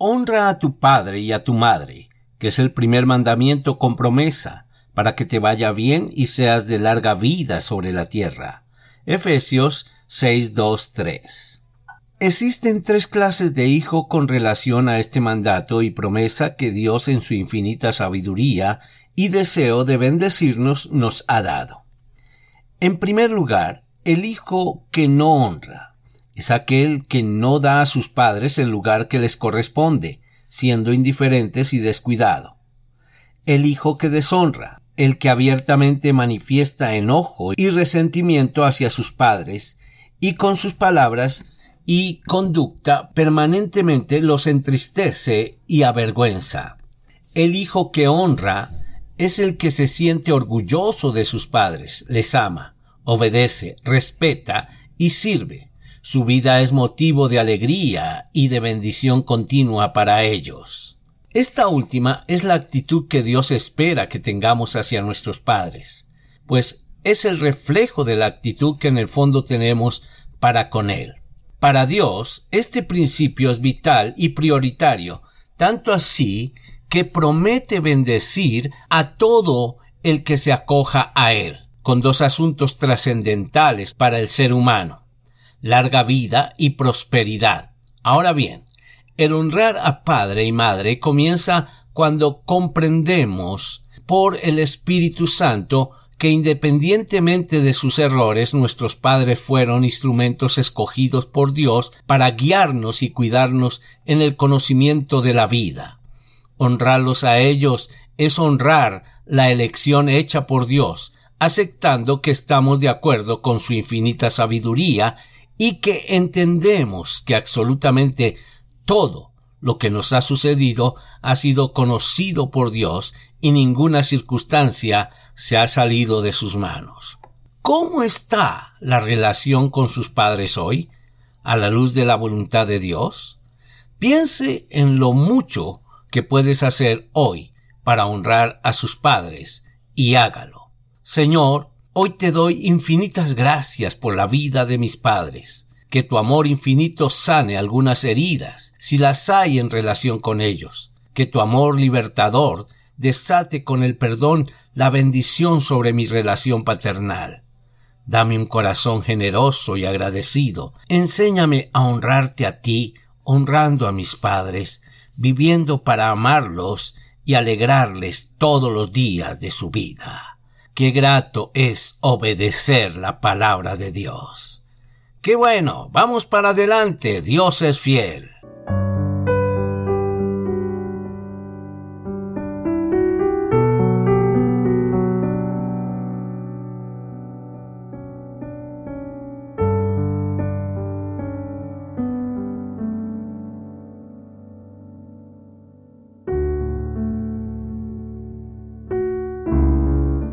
Honra a tu padre y a tu madre, que es el primer mandamiento con promesa, para que te vaya bien y seas de larga vida sobre la tierra. Efesios 6.2.3 Existen tres clases de hijo con relación a este mandato y promesa que Dios en su infinita sabiduría y deseo de bendecirnos nos ha dado. En primer lugar, el hijo que no honra es aquel que no da a sus padres el lugar que les corresponde, siendo indiferentes y descuidado. El hijo que deshonra, el que abiertamente manifiesta enojo y resentimiento hacia sus padres, y con sus palabras y conducta permanentemente los entristece y avergüenza. El hijo que honra es el que se siente orgulloso de sus padres, les ama, obedece, respeta y sirve su vida es motivo de alegría y de bendición continua para ellos. Esta última es la actitud que Dios espera que tengamos hacia nuestros padres, pues es el reflejo de la actitud que en el fondo tenemos para con Él. Para Dios, este principio es vital y prioritario, tanto así que promete bendecir a todo el que se acoja a Él, con dos asuntos trascendentales para el ser humano larga vida y prosperidad. Ahora bien, el honrar a padre y madre comienza cuando comprendemos por el Espíritu Santo que independientemente de sus errores nuestros padres fueron instrumentos escogidos por Dios para guiarnos y cuidarnos en el conocimiento de la vida. Honrarlos a ellos es honrar la elección hecha por Dios, aceptando que estamos de acuerdo con su infinita sabiduría y que entendemos que absolutamente todo lo que nos ha sucedido ha sido conocido por Dios y ninguna circunstancia se ha salido de sus manos. ¿Cómo está la relación con sus padres hoy, a la luz de la voluntad de Dios? Piense en lo mucho que puedes hacer hoy para honrar a sus padres y hágalo. Señor, Hoy te doy infinitas gracias por la vida de mis padres. Que tu amor infinito sane algunas heridas, si las hay en relación con ellos. Que tu amor libertador desate con el perdón la bendición sobre mi relación paternal. Dame un corazón generoso y agradecido. Enséñame a honrarte a ti, honrando a mis padres, viviendo para amarlos y alegrarles todos los días de su vida. Qué grato es obedecer la palabra de Dios. Qué bueno, vamos para adelante, Dios es fiel.